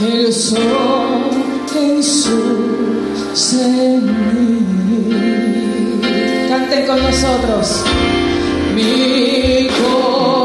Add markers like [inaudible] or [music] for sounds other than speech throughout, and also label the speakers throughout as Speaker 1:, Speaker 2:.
Speaker 1: el sol en su semilla. Canten con nosotros. Mi corazón.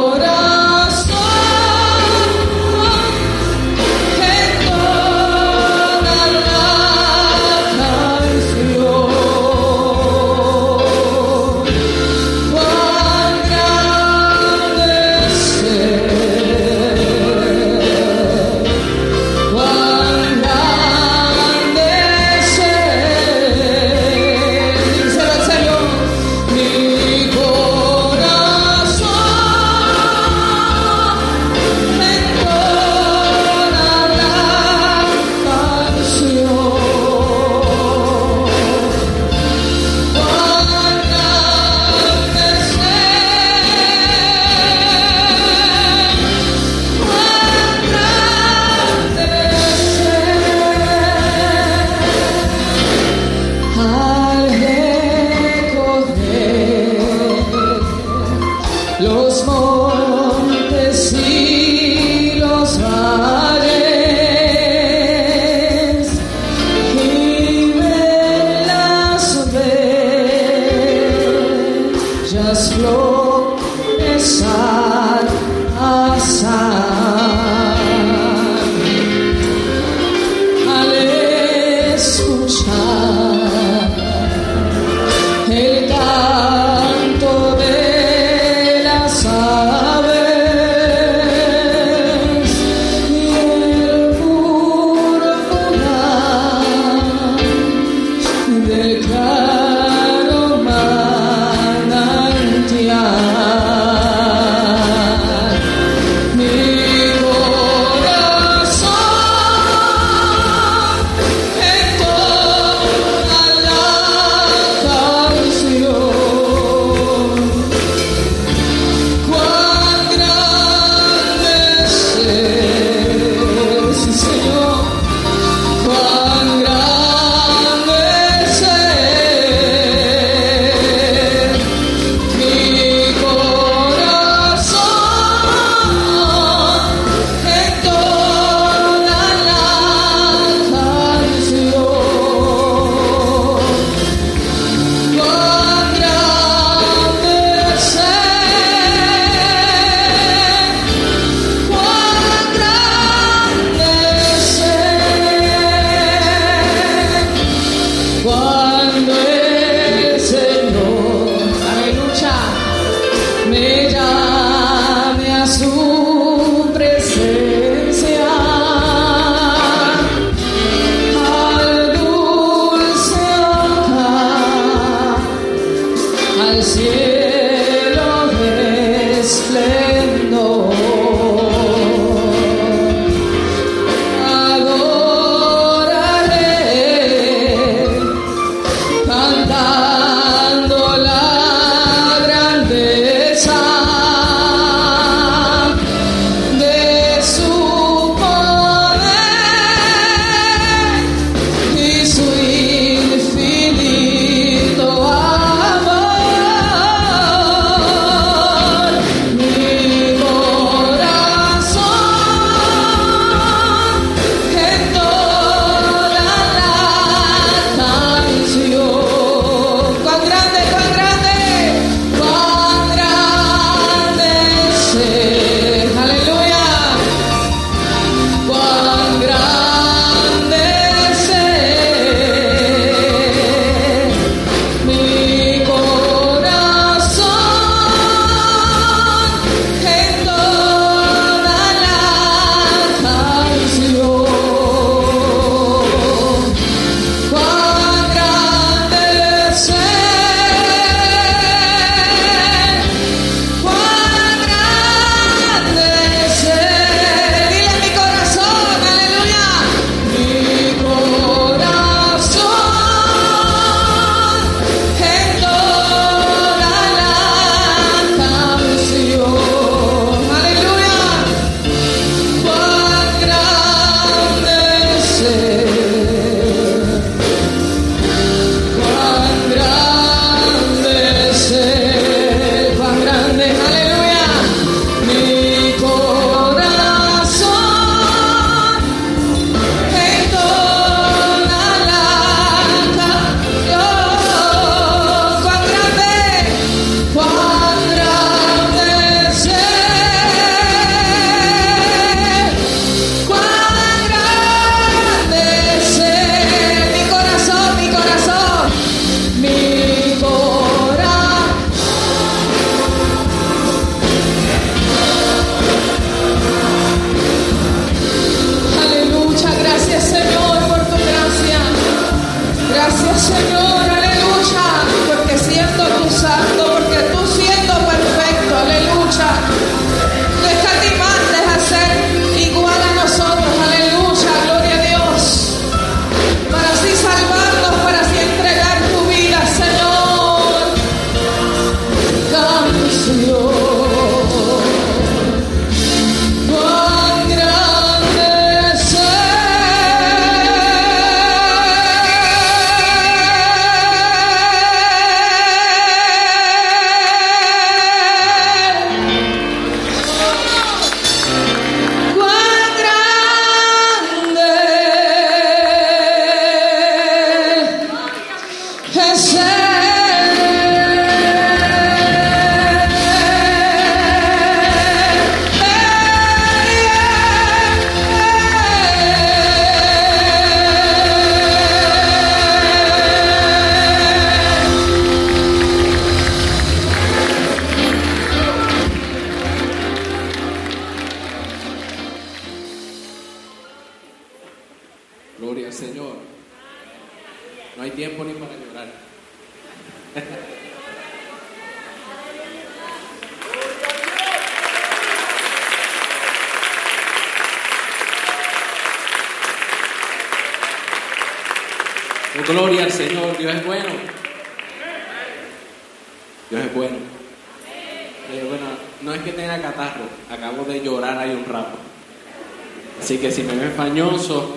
Speaker 2: Así que si me ven fañoso,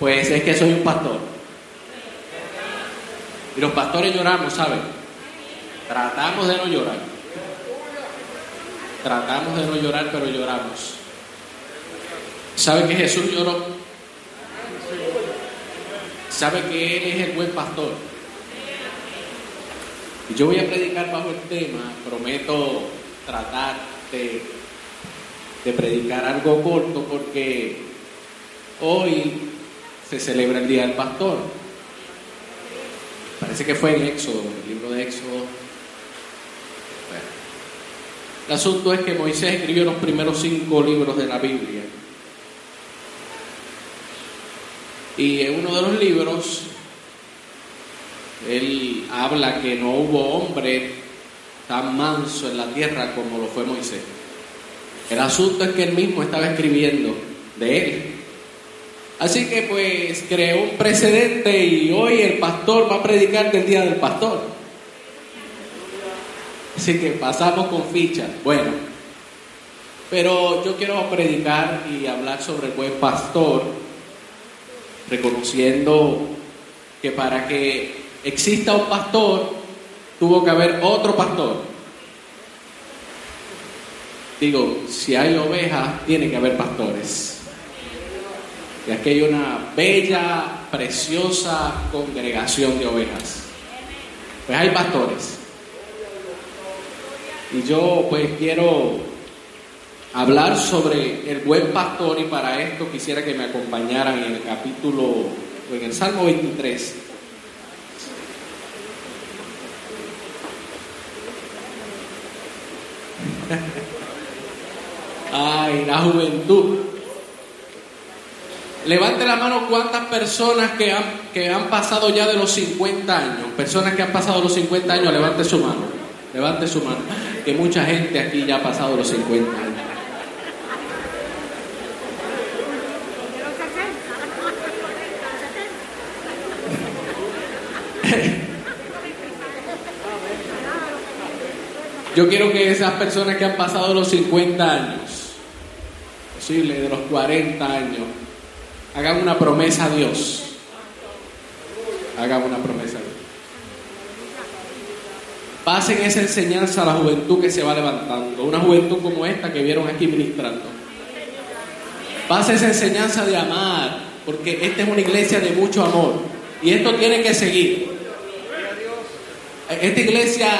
Speaker 2: pues es que soy un pastor. Y los pastores lloramos, ¿saben? Tratamos de no llorar. Tratamos de no llorar, pero lloramos. ¿Sabe que Jesús lloró? ¿Sabe que Él es el buen pastor? Yo voy a predicar bajo el tema, prometo tratar de, de predicar algo corto porque hoy se celebra el Día del Pastor. Parece que fue en Éxodo, el libro de Éxodo. Bueno. El asunto es que Moisés escribió los primeros cinco libros de la Biblia. Y en uno de los libros, él habla que no hubo hombre tan manso en la tierra como lo fue Moisés. El asunto es que él mismo estaba escribiendo de él. Así que pues creó un precedente y hoy el pastor va a predicar del día del pastor. Así que pasamos con ficha. Bueno, pero yo quiero predicar y hablar sobre el buen pastor, reconociendo que para que exista un pastor, tuvo que haber otro pastor. Digo, si hay ovejas, tiene que haber pastores. Y aquí hay una bella, preciosa congregación de ovejas. Pues hay pastores. Y yo pues quiero hablar sobre el buen pastor y para esto quisiera que me acompañaran en el capítulo, en el Salmo 23. [laughs] Ay, la juventud. Levante la mano cuántas personas que han, que han pasado ya de los 50 años. Personas que han pasado los 50 años, levante su mano. Levante su mano. Que mucha gente aquí ya ha pasado los 50 años. Yo quiero que esas personas que han pasado los 50 años, posible de los 40 años, hagan una promesa a Dios. Hagan una promesa a Dios. Pasen esa enseñanza a la juventud que se va levantando. Una juventud como esta que vieron aquí ministrando. Pasen esa enseñanza de amar, porque esta es una iglesia de mucho amor. Y esto tiene que seguir. Esta iglesia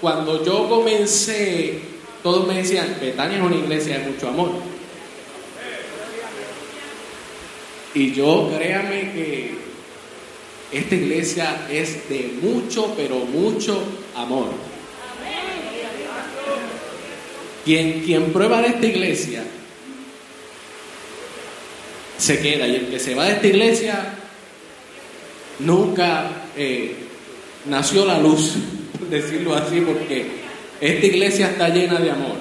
Speaker 2: cuando yo comencé, todos me decían, Betania es una iglesia de mucho amor. Y yo créame que esta iglesia es de mucho, pero mucho amor. Quien, quien prueba de esta iglesia se queda y el que se va de esta iglesia nunca eh, nació la luz decirlo así, porque esta iglesia está llena de amor.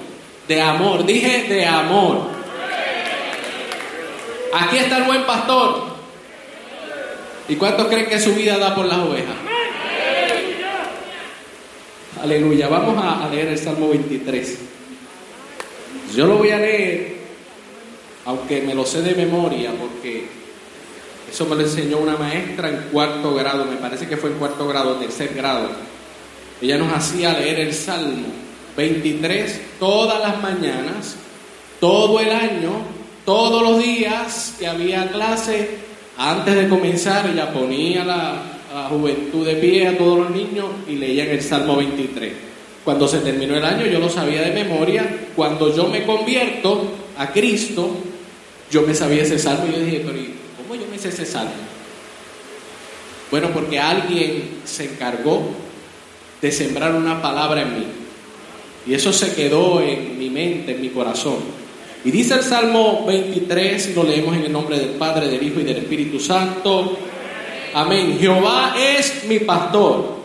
Speaker 2: De amor, dije de amor. Aquí está el buen pastor. ¿Y cuántos creen que su vida da por las ovejas? Aleluya. Vamos a, leer el Salmo 23. Yo lo voy a leer, aunque me lo sé de memoria, porque eso me lo enseñó una maestra en cuarto grado, me parece que fue en cuarto grado, tercer grado ella nos hacía leer el Salmo 23 todas las mañanas, todo el año, todos los días que había clase, antes de comenzar, ella ponía la, la juventud de pie a todos los niños y leían el Salmo 23. Cuando se terminó el año yo lo sabía de memoria. Cuando yo me convierto a Cristo, yo me sabía ese salmo y yo dije, pero ¿cómo yo me sé ese salmo? Bueno, porque alguien se encargó de sembrar una palabra en mí. Y eso se quedó en mi mente, en mi corazón. Y dice el Salmo 23, y lo leemos en el nombre del Padre, del Hijo y del Espíritu Santo. Amén. Jehová es mi pastor,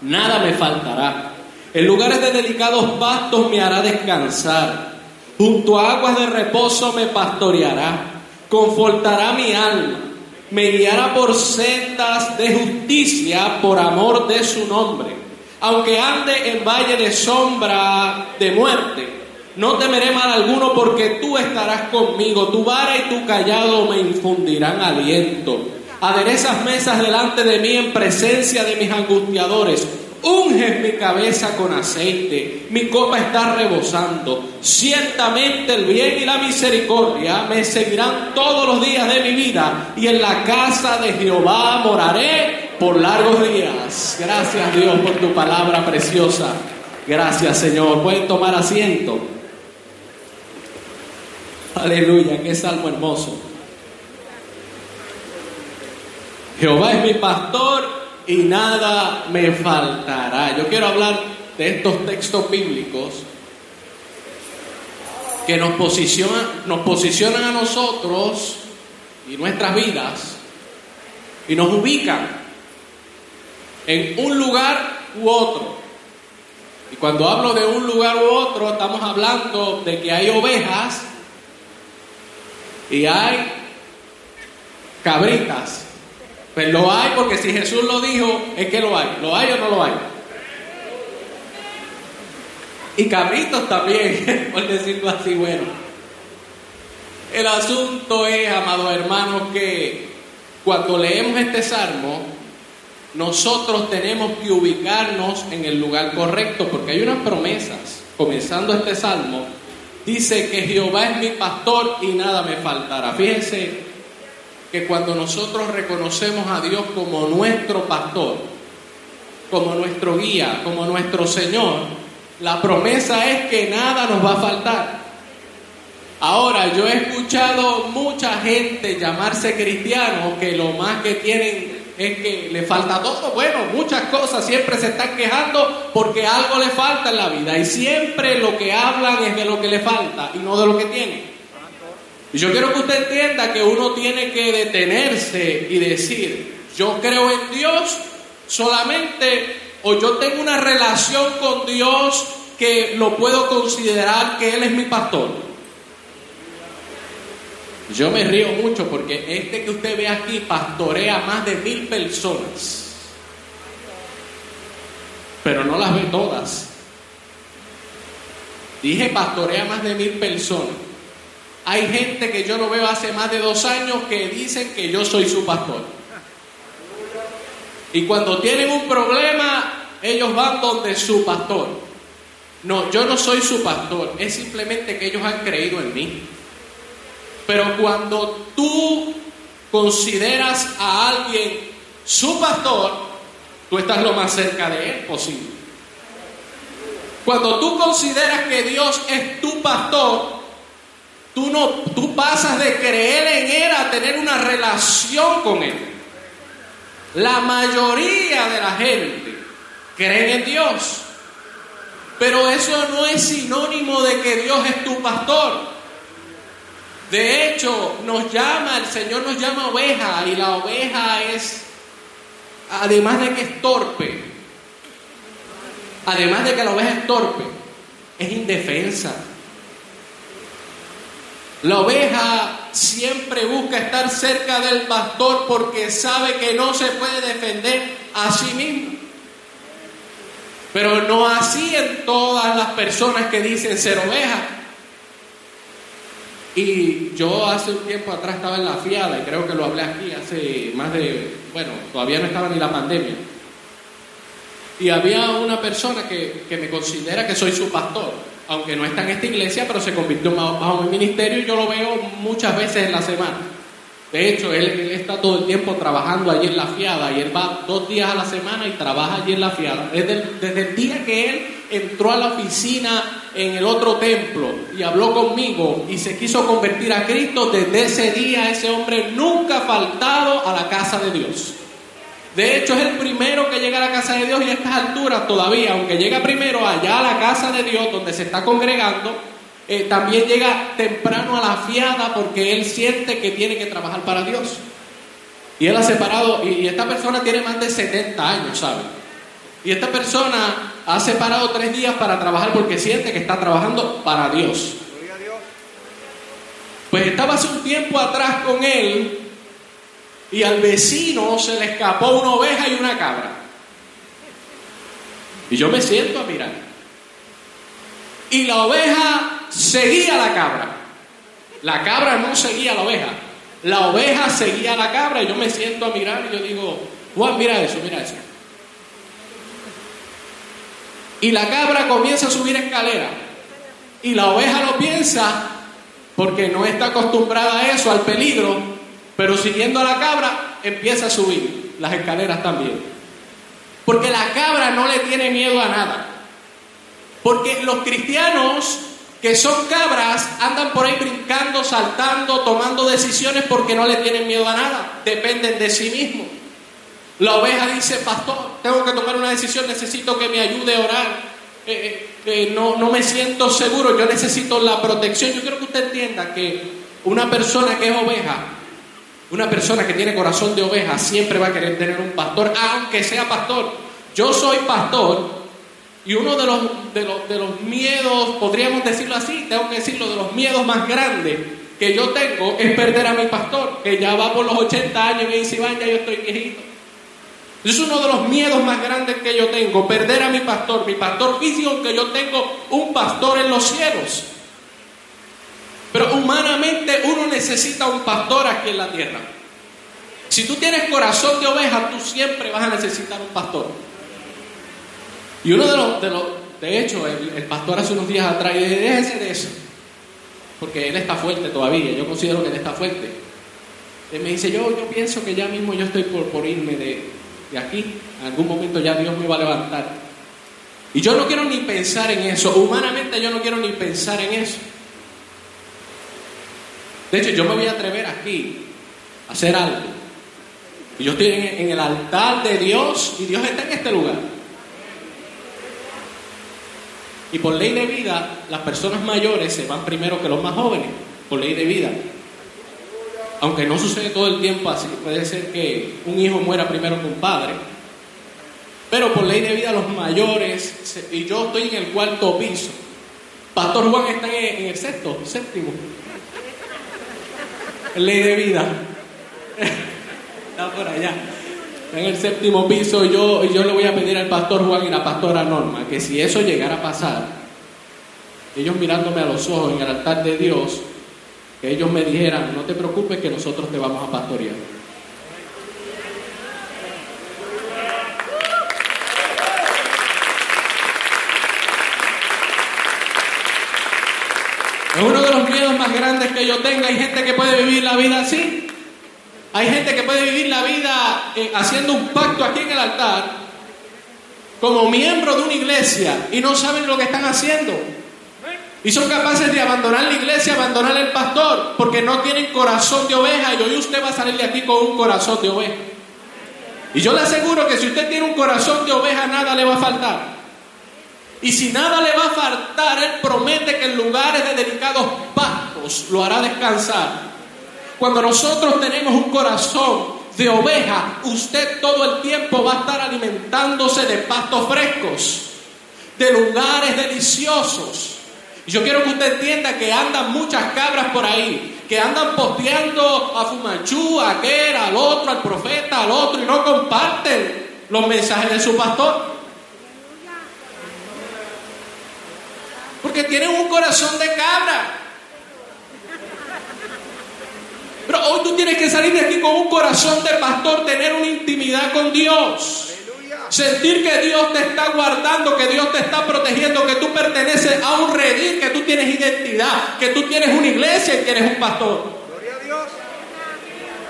Speaker 2: nada me faltará. En lugares de delicados pastos me hará descansar. Junto a aguas de reposo me pastoreará. Confortará mi alma. Me guiará por sendas de justicia por amor de su nombre. Aunque ande en valle de sombra de muerte, no temeré mal alguno porque tú estarás conmigo. Tu vara y tu callado me infundirán aliento. Aderezas mesas delante de mí en presencia de mis angustiadores. Unges mi cabeza con aceite, mi copa está rebosando. Ciertamente el bien y la misericordia me seguirán todos los días de mi vida y en la casa de Jehová moraré por largos días. Gracias Dios por tu palabra preciosa. Gracias Señor. Pueden tomar asiento. Aleluya, qué salmo hermoso. Jehová es mi pastor y nada me faltará. Yo quiero hablar de estos textos bíblicos que nos posicionan, nos posicionan a nosotros y nuestras vidas y nos ubican en un lugar u otro. Y cuando hablo de un lugar u otro, estamos hablando de que hay ovejas y hay cabritas pues lo hay porque si Jesús lo dijo, es que lo hay. ¿Lo hay o no lo hay? Y cabritos también, [laughs] por decirlo así, bueno. El asunto es, amados hermanos, que cuando leemos este salmo, nosotros tenemos que ubicarnos en el lugar correcto, porque hay unas promesas, comenzando este salmo, dice que Jehová es mi pastor y nada me faltará. Fíjense que cuando nosotros reconocemos a Dios como nuestro pastor, como nuestro guía, como nuestro Señor, la promesa es que nada nos va a faltar. Ahora, yo he escuchado mucha gente llamarse cristiano que lo más que tienen es que le falta todo. Bueno, muchas cosas siempre se están quejando porque algo le falta en la vida y siempre lo que hablan es de lo que le falta y no de lo que tienen. Y yo quiero que usted entienda que uno tiene que detenerse y decir, yo creo en Dios solamente o yo tengo una relación con Dios que lo puedo considerar que Él es mi pastor. Yo me río mucho porque este que usted ve aquí pastorea más de mil personas, pero no las ve todas. Dije pastorea más de mil personas. Hay gente que yo no veo hace más de dos años que dicen que yo soy su pastor. Y cuando tienen un problema, ellos van donde su pastor. No, yo no soy su pastor, es simplemente que ellos han creído en mí. Pero cuando tú consideras a alguien su pastor, tú estás lo más cerca de él posible. Cuando tú consideras que Dios es tu pastor, Tú, no, tú pasas de creer en Él a tener una relación con Él. La mayoría de la gente cree en Dios. Pero eso no es sinónimo de que Dios es tu pastor. De hecho, nos llama, el Señor nos llama oveja y la oveja es, además de que es torpe, además de que la oveja es torpe, es indefensa. La oveja siempre busca estar cerca del pastor porque sabe que no se puede defender a sí mismo. Pero no así en todas las personas que dicen ser oveja. Y yo hace un tiempo atrás estaba en la fiada, y creo que lo hablé aquí hace más de, bueno, todavía no estaba ni la pandemia. Y había una persona que, que me considera que soy su pastor aunque no está en esta iglesia, pero se convirtió bajo mi ministerio y yo lo veo muchas veces en la semana. De hecho, él, está todo el tiempo trabajando allí en la fiada y él va dos días a la semana y trabaja allí en la fiada. Desde desde el día que él entró a la oficina en el otro templo y habló conmigo y se quiso convertir a Cristo, desde ese día ese hombre nunca ha faltado a la casa de Dios. De hecho, es el primero que llega a la casa de Dios y a estas alturas todavía, aunque llega primero allá a la casa de Dios donde se está congregando, eh, también llega temprano a la fiada porque él siente que tiene que trabajar para Dios. Y él ha separado, y, esta persona tiene más de 70 años, ¿sabe? Y esta persona ha separado tres días para trabajar porque siente que está trabajando para Dios. Pues estaba hace un tiempo atrás con él y al vecino se le escapó una oveja y una cabra. Y yo me siento a mirar. Y la oveja seguía a la cabra. La cabra no seguía a la oveja. La oveja seguía a la cabra y yo me siento a mirar y yo digo, Juan, mira eso, mira eso. Y la cabra comienza a subir escalera. Y la oveja lo piensa porque no está acostumbrada a eso, al peligro, pero siguiendo a la cabra empieza a subir las escaleras también. Porque la cabra no le tiene miedo a nada. Porque los cristianos que son cabras andan por ahí brincando, saltando, tomando decisiones porque no le tienen miedo a nada, dependen de sí mismos. La oveja dice, pastor, tengo que tomar una decisión, necesito que me ayude a orar. Eh, eh, eh, no, no me siento seguro, yo necesito la protección. Yo quiero que usted entienda que una persona que es oveja, una persona que tiene corazón de oveja, siempre va a querer tener un pastor, aunque sea pastor. Yo soy pastor y uno de los, de los, de los miedos, podríamos decirlo así, tengo que decirlo, de los miedos más grandes que yo tengo es perder a mi pastor, que ya va por los 80 años y me dice, Iván, ya yo estoy viejito. Es uno de los miedos más grandes que yo tengo, perder a mi pastor, mi pastor físico, que yo tengo un pastor en los cielos. Pero humanamente uno necesita un pastor aquí en la tierra. Si tú tienes corazón de oveja, tú siempre vas a necesitar un pastor. Y uno de los, de hecho, el, el pastor hace unos días atrás, y dije, déjese de eso, porque él está fuerte todavía, yo considero que él está fuerte. Él me dice, yo, yo pienso que ya mismo yo estoy por, por irme de, de aquí, en algún momento ya Dios me va a levantar. Y yo no quiero ni pensar en eso, humanamente yo no quiero ni pensar en eso. De hecho, yo me voy a atrever aquí a hacer algo. Y yo estoy en, en el altar de Dios y Dios está en este lugar. Y por ley de vida, las personas mayores se van primero que los más jóvenes, por ley de vida. Aunque no sucede todo el tiempo así, puede ser que un hijo muera primero que un padre. Pero por ley de vida, los mayores, y yo estoy en el cuarto piso. Pastor Juan está en el sexto, séptimo. Ley de vida. Está por allá. En el séptimo piso. Yo, yo le voy a pedir al pastor Juan y la pastora Norma que si eso llegara a pasar, ellos mirándome a los ojos en el altar de Dios, que ellos me dijeran, no te preocupes que nosotros te vamos a pastorear. Es uno de los miedos más grandes que yo tengo. Hay gente que puede vivir la vida así. Hay gente que puede vivir la vida eh, haciendo un pacto aquí en el altar como miembro de una iglesia y no saben lo que están haciendo. Y son capaces de abandonar la iglesia, abandonar el pastor, porque no tienen corazón de oveja. Y hoy usted va a salir de aquí con un corazón de oveja. Y yo le aseguro que si usted tiene un corazón de oveja, nada le va a faltar. Y si nada le va a faltar, Él promete que en lugares de delicados pastos lo hará descansar. Cuando nosotros tenemos un corazón de oveja, usted todo el tiempo va a estar alimentándose de pastos frescos, de lugares deliciosos. Y Yo quiero que usted entienda que andan muchas cabras por ahí, que andan posteando a Fumachú, a aquel, al otro, al profeta, al otro, y no comparten los mensajes de su pastor. Porque tienen un corazón de cabra. Pero hoy tú tienes que salir de aquí con un corazón de pastor, tener una intimidad con Dios. Sentir que Dios te está guardando, que Dios te está protegiendo, que tú perteneces a un redil, que tú tienes identidad, que tú tienes una iglesia y tienes un pastor.
Speaker 3: Gloria a Dios.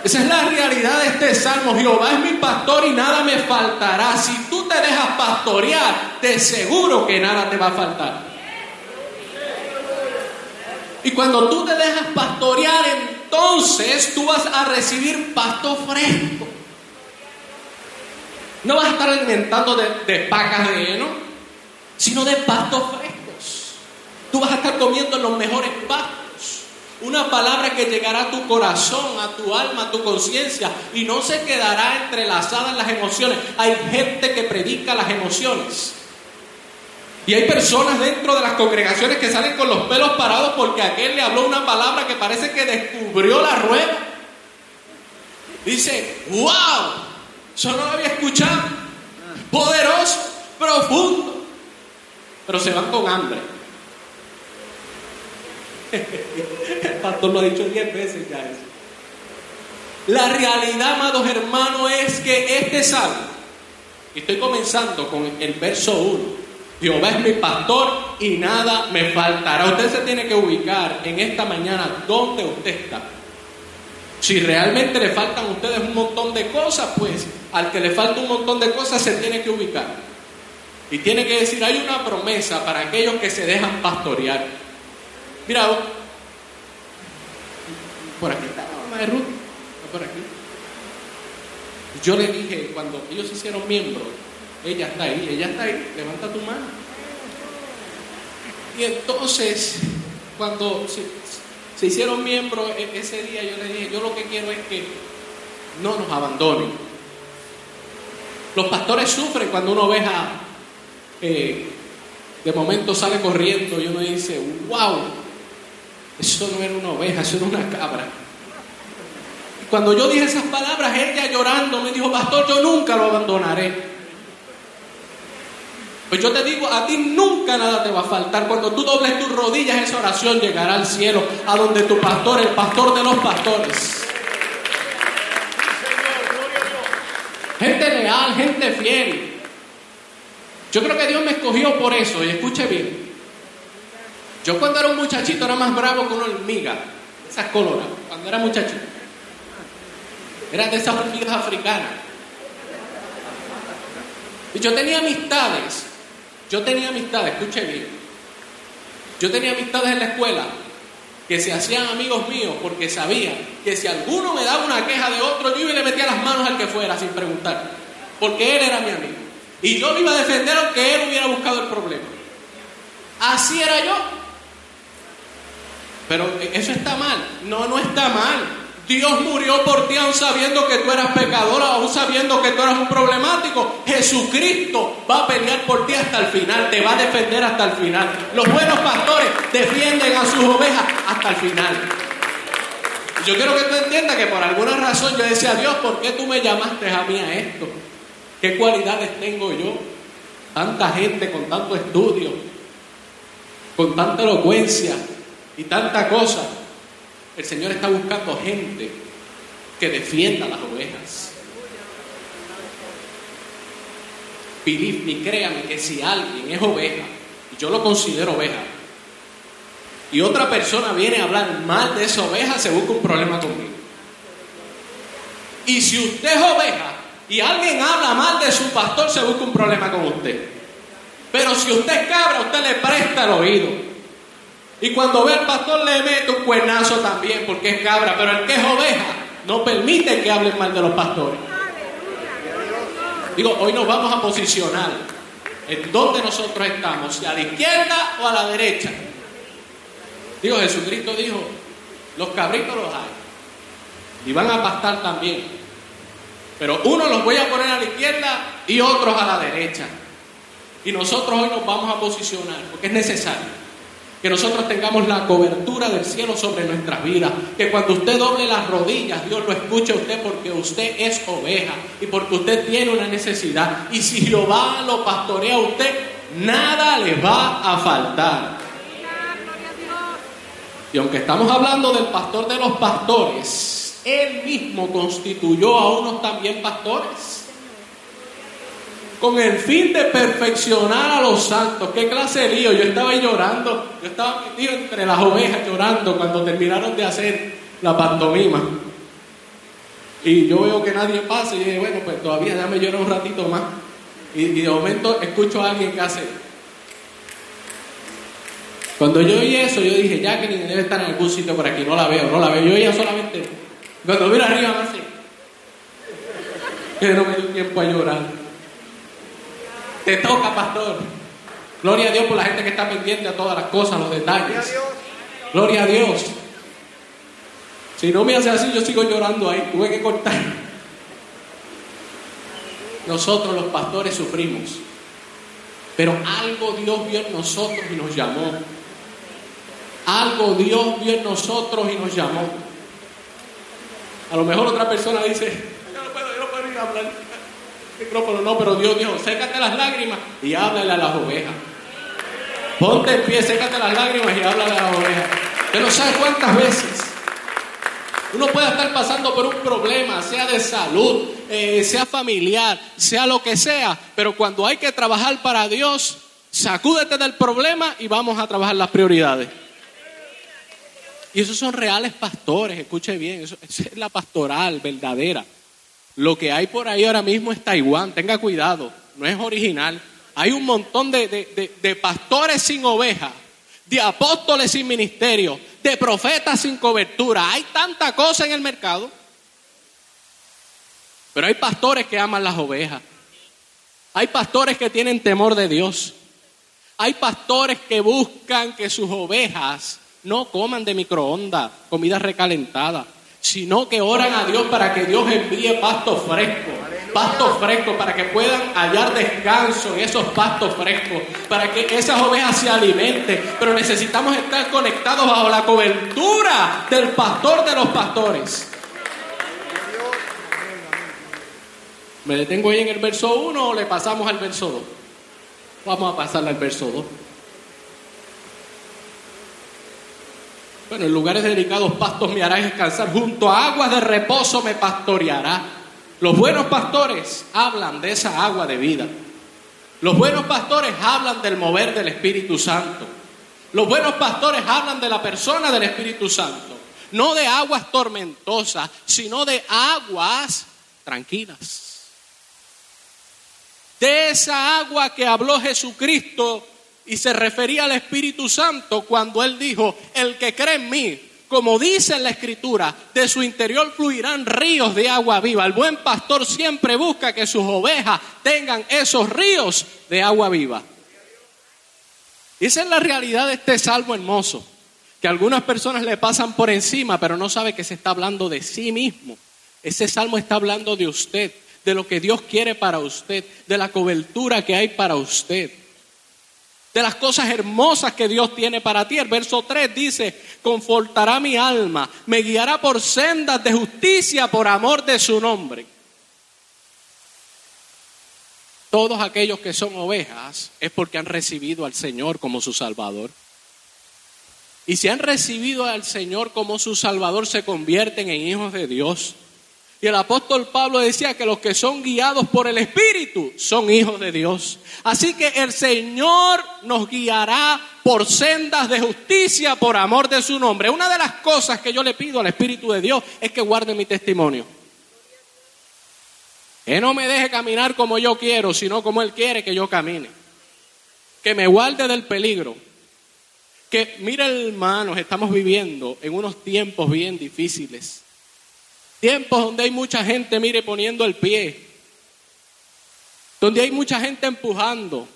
Speaker 2: Esa es la realidad de este salmo. Jehová es mi pastor y nada me faltará. Si tú te dejas pastorear, te seguro que nada te va a faltar. Y cuando tú te dejas pastorear, entonces tú vas a recibir pasto fresco. No vas a estar alimentando de, de vacas de heno, sino de pastos frescos. Tú vas a estar comiendo en los mejores pastos. Una palabra que llegará a tu corazón, a tu alma, a tu conciencia y no se quedará entrelazada en las emociones. Hay gente que predica las emociones. Y hay personas dentro de las congregaciones que salen con los pelos parados porque aquel le habló una palabra que parece que descubrió la rueda. Dice, wow, eso no lo había escuchado. Poderoso, profundo. Pero se van con hambre. El pastor lo ha dicho diez veces ya. La realidad, amados hermanos, es que este salmo, y estoy comenzando con el verso 1, Jehová es mi pastor y nada me faltará. Usted se tiene que ubicar en esta mañana donde usted está. Si realmente le faltan a ustedes un montón de cosas, pues al que le falta un montón de cosas se tiene que ubicar. Y tiene que decir, hay una promesa para aquellos que se dejan pastorear. Mira, por aquí está la mamá de Ruth, por aquí. Yo le dije, cuando ellos se hicieron miembros, ella está ahí, ella está ahí, levanta tu mano. Y entonces, cuando se, se hicieron miembros e, ese día, yo le dije, yo lo que quiero es que no nos abandonen. Los pastores sufren cuando una oveja eh, de momento sale corriendo y uno dice, wow, eso no era una oveja, eso era una cabra. Y cuando yo dije esas palabras, ella llorando me dijo, pastor, yo nunca lo abandonaré. Pues yo te digo, a ti nunca nada te va a faltar. Cuando tú dobles tus rodillas, esa oración llegará al cielo, a donde tu pastor, el pastor de los pastores. Gente leal, gente fiel. Yo creo que Dios me escogió por eso, y escuche bien. Yo cuando era un muchachito era más bravo que una hormiga, esas coloras, cuando era muchachito. Era de esas hormigas africanas. Y yo tenía amistades, yo tenía amistades, escuche bien. Yo tenía amistades en la escuela que se hacían amigos míos porque sabían que si alguno me daba una queja de otro, yo iba y le metía las manos al que fuera sin preguntar, porque él era mi amigo. Y yo me iba a defender aunque él hubiera buscado el problema. Así era yo. Pero eso está mal. No, no está mal. Dios murió por ti aún sabiendo que tú eras pecador, aún sabiendo que tú eras un problemático. Jesucristo va a pelear por ti hasta el final, te va a defender hasta el final. Los buenos pastores defienden a sus ovejas hasta el final. Yo quiero que tú entiendas que por alguna razón yo decía, Dios, ¿por qué tú me llamaste a mí a esto? ¿Qué cualidades tengo yo? Tanta gente con tanto estudio, con tanta elocuencia y tanta cosa. El Señor está buscando gente que defienda las ovejas. Believe me, créame que si alguien es oveja, y yo lo considero oveja, y otra persona viene a hablar mal de esa oveja, se busca un problema conmigo. Y si usted es oveja y alguien habla mal de su pastor, se busca un problema con usted. Pero si usted es cabra, usted le presta el oído. Y cuando ve al pastor le mete un cuernazo también porque es cabra, pero el que es oveja no permite que hablen mal de los pastores. Digo, hoy nos vamos a posicionar en donde nosotros estamos, si a la izquierda o a la derecha. Digo, Jesucristo dijo, los cabritos los hay. Y van a pastar también. Pero uno los voy a poner a la izquierda y otros a la derecha. Y nosotros hoy nos vamos a posicionar, porque es necesario que nosotros tengamos la cobertura del cielo sobre nuestras vidas, que cuando usted doble las rodillas, Dios lo escuche a usted porque usted es oveja y porque usted tiene una necesidad. Y si Jehová lo pastorea a usted, nada le va a faltar. Y aunque estamos hablando del pastor de los pastores, él mismo constituyó a unos también pastores con el fin de perfeccionar a los santos. ¿Qué clase de lío? Yo estaba llorando, yo estaba metido entre las ovejas llorando cuando terminaron de hacer la pantomima. Y yo veo que nadie pasa y dije, bueno, pues todavía déjame llorar un ratito más. Y, de momento escucho a alguien que hace. Cuando yo oí eso, yo dije, Jacqueline debe estar en algún sitio por aquí, no la veo, no la veo. Yo oía solamente, cuando miro arriba, me hace. Que no me dio tiempo a llorar. Te toca, pastor. Gloria a Dios por la gente que está pendiente a todas las cosas, los detalles. Gloria a Dios. Si no me hace así, yo sigo llorando ahí. Tuve que cortar. Nosotros los pastores sufrimos. Pero algo Dios vio en nosotros y nos llamó. Algo Dios vio en nosotros y nos llamó. A lo mejor otra persona dice, yo no puedo, yo no puedo ir a hablar. No, pero Dios dijo, sécate las lágrimas y háblale a las ovejas. Ponte en pie, sécate las lágrimas y háblale a las ovejas. Pero ¿sabes cuántas veces? Uno puede estar pasando por un problema, sea de salud, eh, sea familiar, sea lo que sea, pero cuando hay que trabajar para Dios, sacúdete del problema y vamos a trabajar las prioridades. Y esos son reales pastores, escuche bien, eso, es la pastoral verdadera. Lo que hay por ahí ahora mismo es Taiwán, tenga cuidado, no es original. Hay un montón de, de- de- pastores sin ovejas, de apóstoles sin ministerio, de profetas sin cobertura. Hay tanta cosa en el mercado. Pero hay pastores que aman las ovejas. Hay pastores que tienen temor de Dios. Hay pastores que buscan que sus ovejas no coman de microondas, comida recalentada, sino que oran a Dios para que Dios envíe pasto fresco, pasto fresco, para que puedan hallar descanso en esos pastos frescos, para que esas ovejas se alimenten. Pero necesitamos estar conectados bajo la cobertura del pastor de los pastores. ¿Me detengo ahí en el verso 1 o le pasamos al verso 2? Vamos a pasarle al verso 2. Bueno, en lugares delicados pastos me harás descansar, junto a aguas de reposo me pastoreará. Los buenos pastores hablan de esa agua de vida. Los buenos pastores hablan del mover del Espíritu Santo. Los buenos pastores hablan de la persona del Espíritu Santo. No de aguas tormentosas, sino de aguas tranquilas. De esa agua que habló Jesucristo y se refería al Espíritu Santo cuando él dijo, el que cree en mí, como dice en la Escritura, de su interior fluirán ríos de agua viva. El buen pastor siempre busca que sus ovejas tengan esos ríos de agua viva. Esa es la realidad de este salmo hermoso, que algunas personas le pasan por encima, pero no sabe que se está hablando de sí mismo. Ese salmo está hablando de usted, de lo que Dios quiere para usted, de la cobertura que hay para usted, de las cosas hermosas que Dios tiene para ti. El verso 3 dice, confortará mi alma, me guiará por sendas de justicia por amor de su nombre. Todos aquellos que son ovejas es porque han recibido al Señor como su Salvador. Y si han recibido al Señor como su Salvador, se convierten en hijos de Dios. Y el apóstol Pablo decía que los que son guiados por el Espíritu son hijos de Dios. Así que el Señor nos guiará por sendas de justicia por amor de su nombre. Una de las cosas que yo le pido al Espíritu de Dios es que guarde mi testimonio. Que no me deje caminar como yo quiero, sino como Él quiere que yo camine. Que me guarde del peligro. Que, mire hermanos, estamos viviendo en unos tiempos bien difíciles. Tiempos donde hay mucha gente, mire, poniendo el pie. Donde hay mucha gente empujando.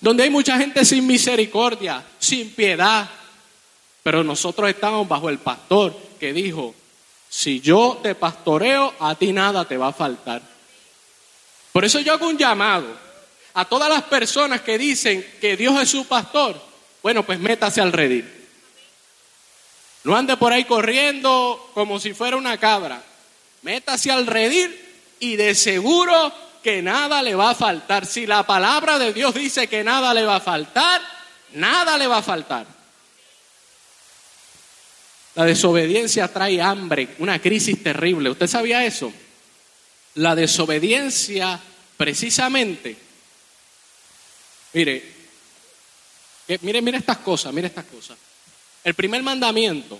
Speaker 2: Donde hay mucha gente sin misericordia, sin piedad. Pero nosotros estamos bajo el pastor que dijo, si yo te pastoreo, a ti nada te va a faltar. Por eso yo hago un llamado a todas las personas que dicen que Dios es su pastor. Bueno, pues métase al redil. No ande por ahí corriendo como si fuera una cabra. Métase al redil y de seguro que nada le va a faltar. Si la palabra de Dios dice que nada le va a faltar, nada le va a faltar. La desobediencia trae hambre, una crisis terrible. ¿Usted sabía eso? La desobediencia, precisamente, mire, que- mire, mire estas cosas, mire estas cosas. El primer mandamiento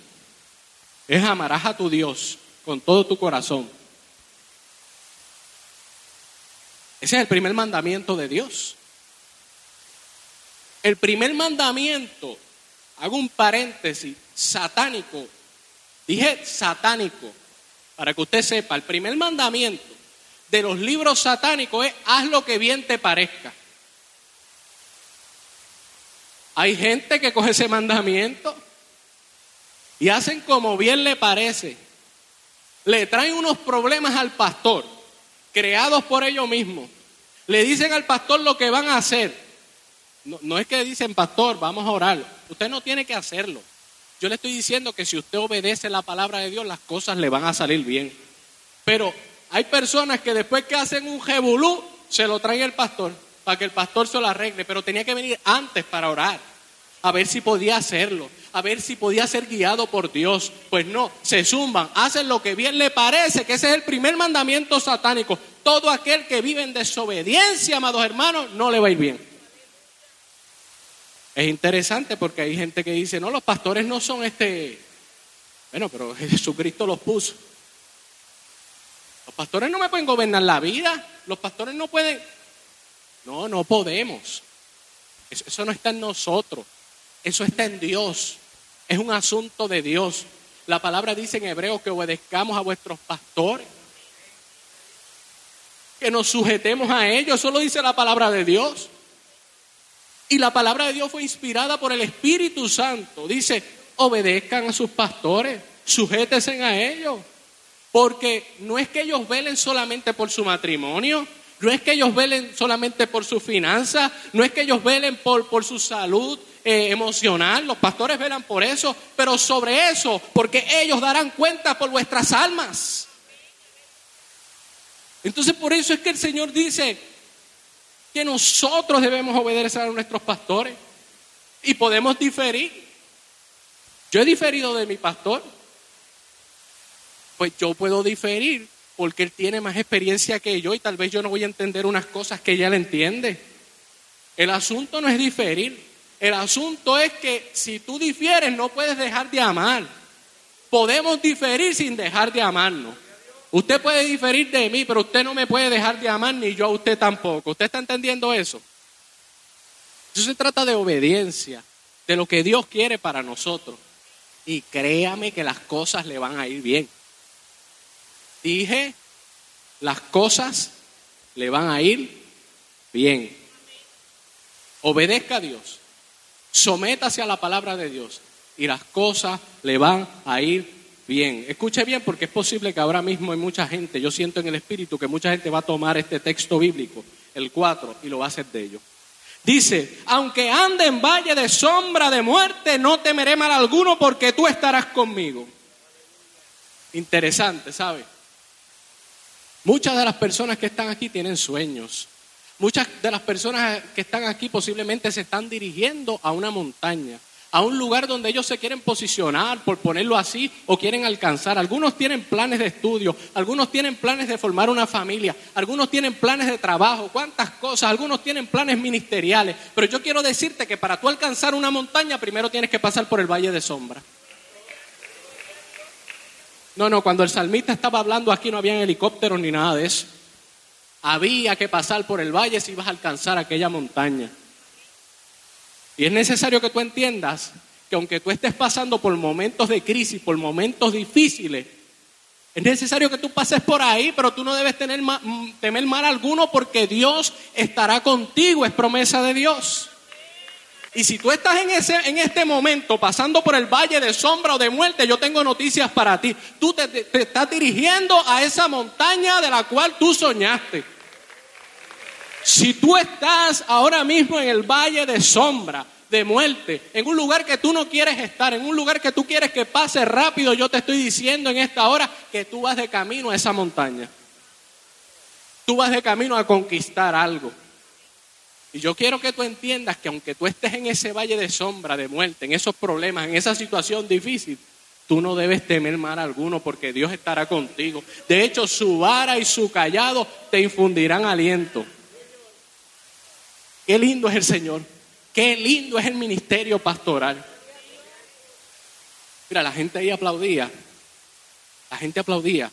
Speaker 2: es amarás a tu Dios con todo tu corazón. Ese es el primer mandamiento de Dios. El primer mandamiento, hago un paréntesis, satánico. Dije satánico, para que usted sepa, el primer mandamiento de los libros satánicos es haz lo que bien te parezca. Hay gente que coge ese mandamiento y hacen como bien le parece. Le traen unos problemas al pastor, creados por ellos mismos. Le dicen al pastor lo que van a hacer. No, es que dicen, pastor, vamos a orar. Usted no tiene que hacerlo. Yo le estoy diciendo que si usted obedece la palabra de Dios, las cosas le van a salir bien. Pero hay personas que después que hacen un jebulú, se lo traen el pastor, para que el pastor se lo arregle, pero tenía que venir antes para orar, a ver si podía hacerlo, a ver si podía ser guiado por Dios. Pues no, se zumban, hacen lo que bien le parece, que ese es el primer mandamiento satánico. Todo aquel que vive en desobediencia, amados hermanos, no le va a ir bien. Es interesante porque hay gente que dice, no, los pastores no son este... Bueno, pero [laughs] Jesucristo los puso. Los pastores no me pueden gobernar la vida. Los pastores no pueden... No, no podemos. Eso, no está en nosotros. Eso está en Dios. Es un asunto de Dios. La palabra dice en hebreo que obedezcamos a vuestros pastores. Que nos sujetemos a ellos. Eso lo dice la palabra de Dios. Y la palabra de Dios fue inspirada por el Espíritu Santo. Dice, obedezcan a sus pastores, sujétense a ellos. Porque no es que ellos velen solamente por su matrimonio, no es que ellos velen solamente por su finanza, no es que ellos velen por, por su salud eh, emocional, los pastores velan por eso, pero sobre eso, porque ellos darán cuenta por vuestras almas. Entonces por eso es que el Señor dice, que nosotros debemos obedecer a nuestros pastores y podemos diferir. Yo he diferido de mi pastor, pues yo puedo diferir porque él tiene más experiencia que yo y tal vez yo no voy a entender unas cosas que ella le entiende. El asunto no es diferir, el asunto es que si tú difieres no puedes dejar de amar. Podemos diferir sin dejar de amarnos. Usted puede diferir de mí, pero usted no me puede dejar de amar ni yo a usted tampoco. ¿Usted está entendiendo eso? Eso se trata de obediencia, de lo que Dios quiere para nosotros. Y créame que las cosas le van a ir bien. Dije, las cosas le van a ir bien. Obedezca a Dios. Sométase a la palabra de Dios. Y las cosas le van a ir Bien, escuche bien porque es posible que ahora mismo hay mucha gente, yo siento en el espíritu que mucha gente va a tomar este texto bíblico, el 4, y lo va a hacer de ellos. Dice, aunque ande en valle de sombra de muerte, no temeré mal alguno porque tú estarás conmigo. Interesante, ¿sabe? Muchas de las personas que están aquí tienen sueños. Muchas de las personas que están aquí posiblemente se están dirigiendo a una montaña a un lugar donde ellos se quieren posicionar, por ponerlo así, o quieren alcanzar. Algunos tienen planes de estudio, algunos tienen planes de formar una familia, algunos tienen planes de trabajo, cuántas cosas, algunos tienen planes ministeriales. Pero yo quiero decirte que para tú alcanzar una montaña, primero tienes que pasar por el valle de sombra. No, no, cuando el salmista estaba hablando aquí no había helicópteros ni nada de eso. Había que pasar por el valle si ibas a alcanzar aquella montaña. Y es necesario que tú entiendas que aunque tú estés pasando por momentos de crisis, por momentos difíciles, es necesario que tú pases por ahí, pero tú no debes tener mm, temer mal alguno porque Dios estará contigo, es promesa de Dios. Y si tú estás en, ese, en este momento pasando por el valle de sombra o de muerte, yo tengo noticias para ti. Tú te, te estás dirigiendo a esa montaña de la cual tú soñaste. Si tú estás ahora mismo en el valle de sombra, de muerte, en un lugar que tú no quieres estar, en un lugar que tú quieres que pase rápido, yo te estoy diciendo en esta hora que tú vas de camino a esa montaña. Tú vas de camino a conquistar algo. Y yo quiero que tú entiendas que aunque tú estés en ese valle de sombra, de muerte, en esos problemas, en esa situación difícil, tú no debes temer mal alguno porque Dios estará contigo. De hecho, su vara y su callado te infundirán aliento. Qué lindo es el Señor. Qué lindo es el ministerio pastoral. Mira, la gente ahí aplaudía. La gente aplaudía.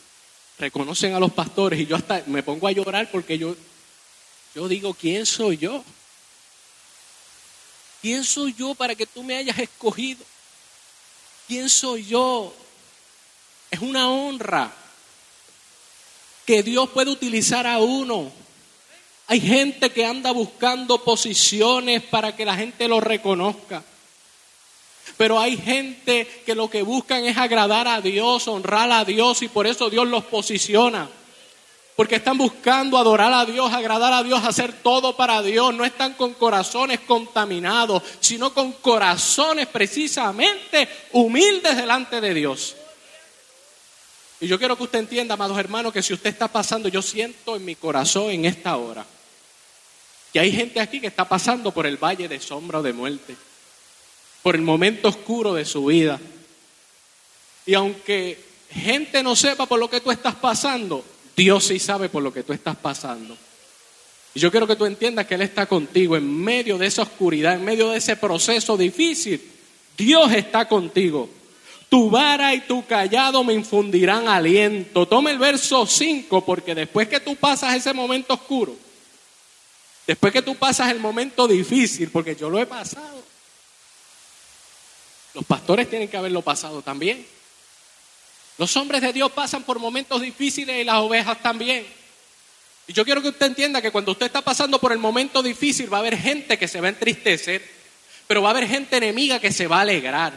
Speaker 2: Reconocen a los pastores y yo hasta me pongo a llorar porque yo, yo digo, ¿quién soy yo? ¿Quién soy yo para que tú me hayas escogido? ¿Quién soy yo? Es una honra que Dios puede utilizar a uno Hay gente que anda buscando posiciones para que la gente lo reconozca. Pero hay gente que lo que buscan es agradar a Dios, honrar a Dios y por eso Dios los posiciona. Porque están buscando adorar a Dios, agradar a Dios, hacer todo para Dios. No están con corazones contaminados, sino con corazones precisamente humildes delante de Dios. Y yo quiero que usted entienda, amados hermanos, que si usted está pasando, yo siento en mi corazón en esta hora, que hay gente aquí que está pasando por el valle de sombra o de muerte, por el momento oscuro de su vida. Y aunque gente no sepa por lo que tú estás pasando, Dios sí sabe por lo que tú estás pasando. Y yo quiero que tú entiendas que Él está contigo en medio de esa oscuridad, en medio de ese proceso difícil. Dios está contigo. Tu vara y tu callado me infundirán aliento. Toma el verso 5 porque después que tú pasas ese momento oscuro, después que tú pasas el momento difícil, porque yo lo he pasado, los pastores tienen que haberlo pasado también. Los hombres de Dios pasan por momentos difíciles y las ovejas también. Y yo quiero que usted entienda que cuando usted está pasando por el momento difícil va a haber gente que se va a entristecer, pero va a haber gente enemiga que se va a alegrar.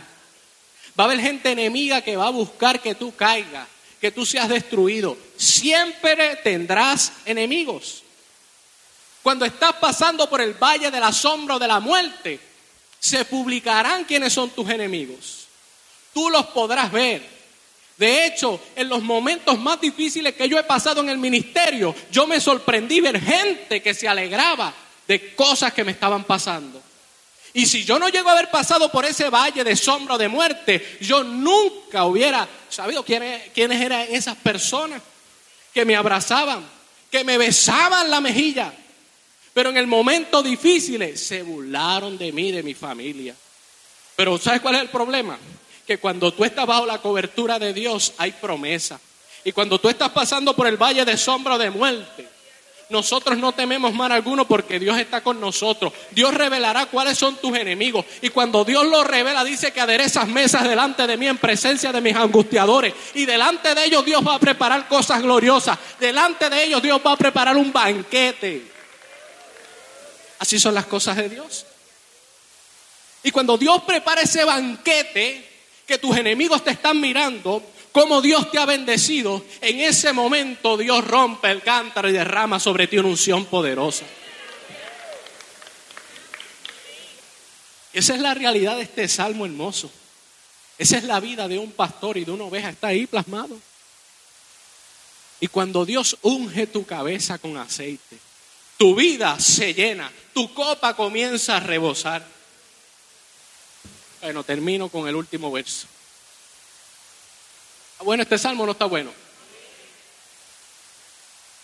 Speaker 2: Va a haber gente enemiga que va a buscar que tú caigas, que tú seas destruido. Siempre tendrás enemigos. Cuando estás pasando por el valle del asombro de la muerte, se publicarán quiénes son tus enemigos. Tú los podrás ver. De hecho, en los momentos más difíciles que yo he pasado en el ministerio, yo me sorprendí ver gente que se alegraba de cosas que me estaban pasando. Y si yo no llego a haber pasado por ese valle de sombra de muerte, yo nunca hubiera sabido quiénes, quiénes eran esas personas que me abrazaban, que me besaban la mejilla. Pero en el momento difícil se burlaron de mí, de mi familia. Pero ¿sabes cuál es el problema? que cuando tú estás bajo la cobertura de Dios hay promesa. Y cuando tú estás pasando por el valle de sombra de muerte, nosotros no tememos mal alguno porque Dios está con nosotros. Dios revelará cuáles son tus enemigos. Y cuando Dios lo revela, dice que aderezas mesas delante de mí en presencia de mis angustiadores. Y delante de ellos Dios va a preparar cosas gloriosas. Delante de ellos Dios va a preparar un banquete. Así son las cosas de Dios. Y cuando Dios prepara ese banquete, que tus enemigos te están mirando, cómo Dios te ha bendecido, en ese momento Dios rompe el cántaro y derrama sobre ti una unción poderosa. Esa es la realidad de este salmo hermoso. Esa es la vida de un pastor y de una oveja, está ahí plasmado. Y cuando Dios unge tu cabeza con aceite, tu vida se llena, tu copa comienza a rebosar. Bueno, termino con el último verso. Ah, bueno, este salmo no está bueno.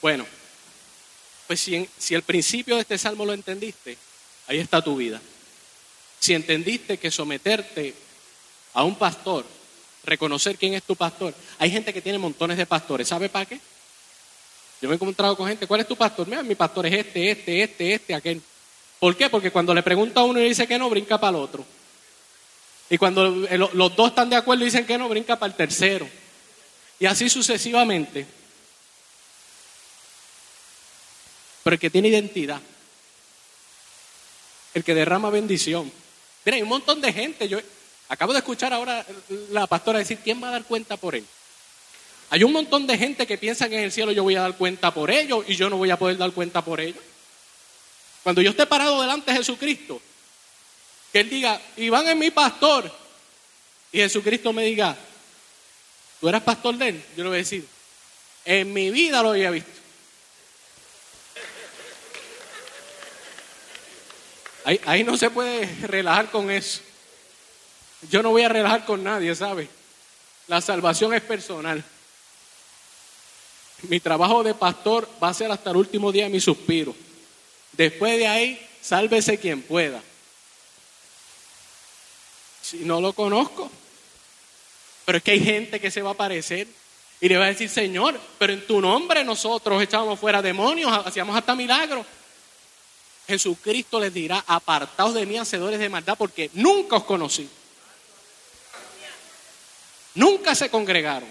Speaker 2: Bueno, pues si, si el principio de este salmo lo entendiste, ahí está tu vida. Si entendiste que someterte a un pastor, reconocer quién es tu pastor, hay gente que tiene montones de pastores, ¿sabe para qué? Yo me he encontrado con gente, ¿cuál es tu pastor? Mira, mi pastor es este, este, este, este, aquel. ¿Por qué? Porque cuando le pregunta a uno y dice que no, brinca para el otro. Y cuando los dos están de acuerdo y dicen que no, brinca para el tercero. Y así sucesivamente. Pero el que tiene identidad, el que derrama bendición. Mira, hay un montón de gente. Yo acabo de escuchar ahora la pastora decir, ¿quién va a dar cuenta por él? Hay un montón de gente que piensa que en el cielo yo voy a dar cuenta por ellos y yo no voy a poder dar cuenta por ellos. Cuando yo esté parado delante de Jesucristo, que Él diga, Iván es mi pastor. Y Jesucristo me diga, ¿tú eras pastor de Él? Yo le voy a decir, en mi vida lo había visto. Ahí, ahí no se puede relajar con eso. Yo no voy a relajar con nadie, ¿sabe? La salvación es personal. Mi trabajo de pastor va a ser hasta el último día de mi suspiro. Después de ahí, sálvese quien pueda. Si no lo conozco. Pero es que hay gente que se va a aparecer y le va a decir, Señor, pero en tu nombre nosotros echábamos fuera demonios, hacíamos hasta milagros. Jesucristo les dirá, apartaos de mí, hacedores de maldad, porque nunca os conocí. Nunca se congregaron,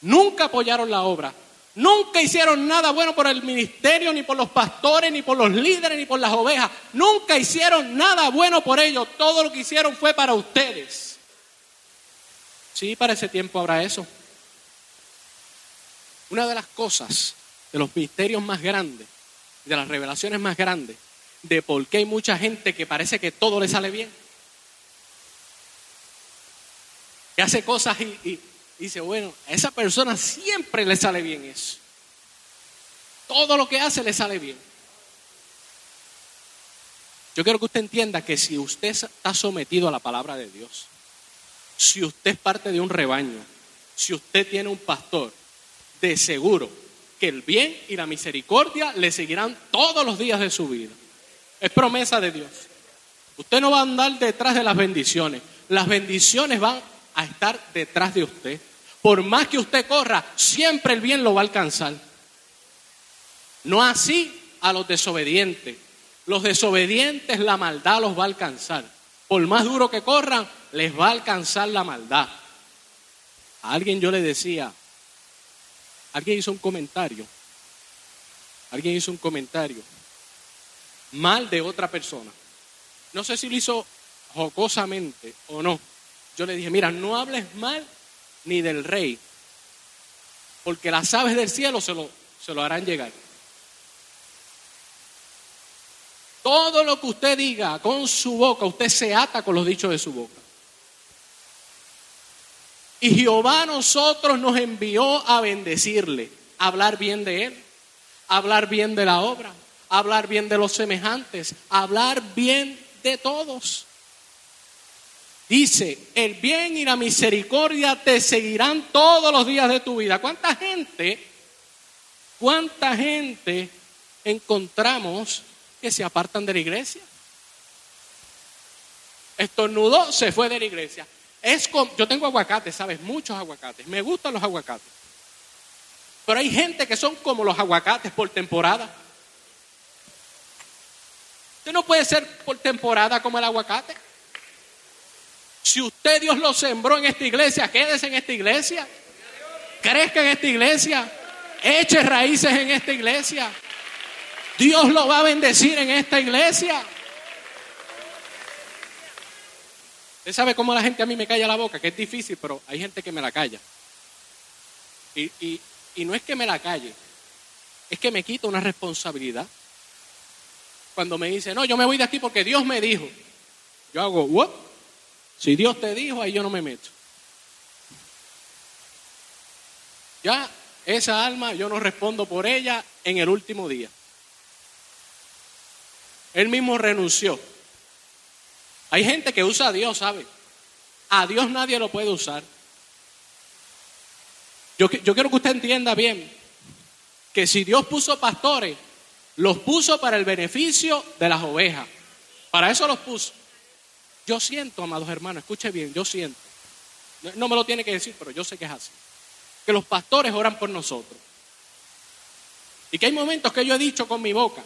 Speaker 2: nunca apoyaron la obra, Nunca hicieron nada bueno por el ministerio, ni por los pastores, ni por los líderes, ni por las ovejas. Nunca hicieron nada bueno por ellos. Todo lo que hicieron fue para ustedes. Sí, para ese tiempo habrá eso. Una de las cosas, de los misterios más grandes, de las revelaciones más grandes, de por qué hay mucha gente que parece que todo le sale bien. Que hace cosas y, dice, bueno, a esa persona siempre le sale bien eso. Todo lo que hace le sale bien. Yo quiero que usted entienda que si usted está sometido a la palabra de Dios, si usted es parte de un rebaño, si usted tiene un pastor, de seguro que el bien y la misericordia le seguirán todos los días de su vida. Es promesa de Dios. Usted no va a andar detrás de las bendiciones. Las bendiciones van a estar detrás de usted. Por más que usted corra, siempre el bien lo va a alcanzar. No así a los desobedientes. Los desobedientes la maldad los va a alcanzar. Por más duro que corran, les va a alcanzar la maldad. A alguien yo le decía, alguien hizo un comentario, alguien hizo un comentario mal de otra persona. No sé si lo hizo jocosamente o no. Yo le dije, mira, no hables mal ni del rey, porque las aves del cielo se lo, se lo harán llegar. Todo lo que usted diga con su boca, usted se ata con los dichos de su boca. Y Jehová a nosotros nos envió a bendecirle, a hablar bien de él, a hablar bien de la obra, a hablar bien de los semejantes, a hablar bien de todos. Dice, el bien y la misericordia te seguirán todos los días de tu vida. ¿Cuánta gente, cuánta gente encontramos que se apartan de la iglesia? Estornudó, se fue de la iglesia. Es yo tengo aguacates, ¿sabes? Muchos aguacates. Me gustan los aguacates. Pero hay gente que son como los aguacates por temporada. Usted no puede ser por temporada como el aguacate. Si usted Dios lo sembró en esta iglesia, quédese en esta iglesia. Crezca en esta iglesia. Eche raíces en esta iglesia. Dios lo va a bendecir en esta iglesia. Usted sabe cómo la gente a mí me calla la boca, que es difícil, pero hay gente que me la calla. Y, y no es que me la calle, es que me quita una responsabilidad. Cuando me dice, no, yo me voy de aquí porque Dios me dijo. Yo hago, ¿what? Si Dios te dijo, ahí yo no me meto. Ya esa alma yo no respondo por ella en el último día. Él mismo renunció. Hay gente que usa a Dios, ¿sabe? A Dios nadie lo puede usar. Yo, yo quiero que usted entienda bien que si Dios puso pastores, los puso para el beneficio de las ovejas. Para eso los puso. Yo siento, amados hermanos, escuche bien, yo siento. No me lo tiene que decir, pero yo sé que es así. Que los pastores oran por nosotros. Y que hay momentos que yo he dicho con mi boca,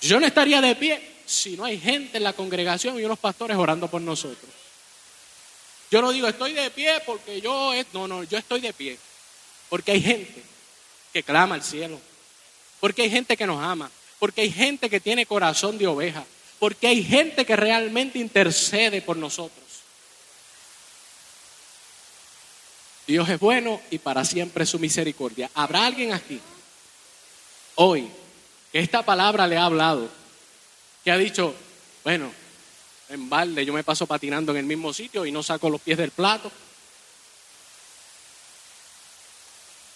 Speaker 2: yo no estaría de pie si no hay gente en la congregación y unos pastores orando por nosotros. Yo no digo estoy de pie porque yo, no, no, yo estoy de pie. Porque hay gente que clama al cielo. Porque hay gente que nos ama. Porque hay gente que tiene corazón de oveja. Porque hay gente que realmente intercede por nosotros. Dios es bueno y para siempre su misericordia. ¿Habrá alguien aquí hoy que esta palabra le ha hablado? Que ha dicho, bueno, en balde yo me paso patinando en el mismo sitio y no saco los pies del plato.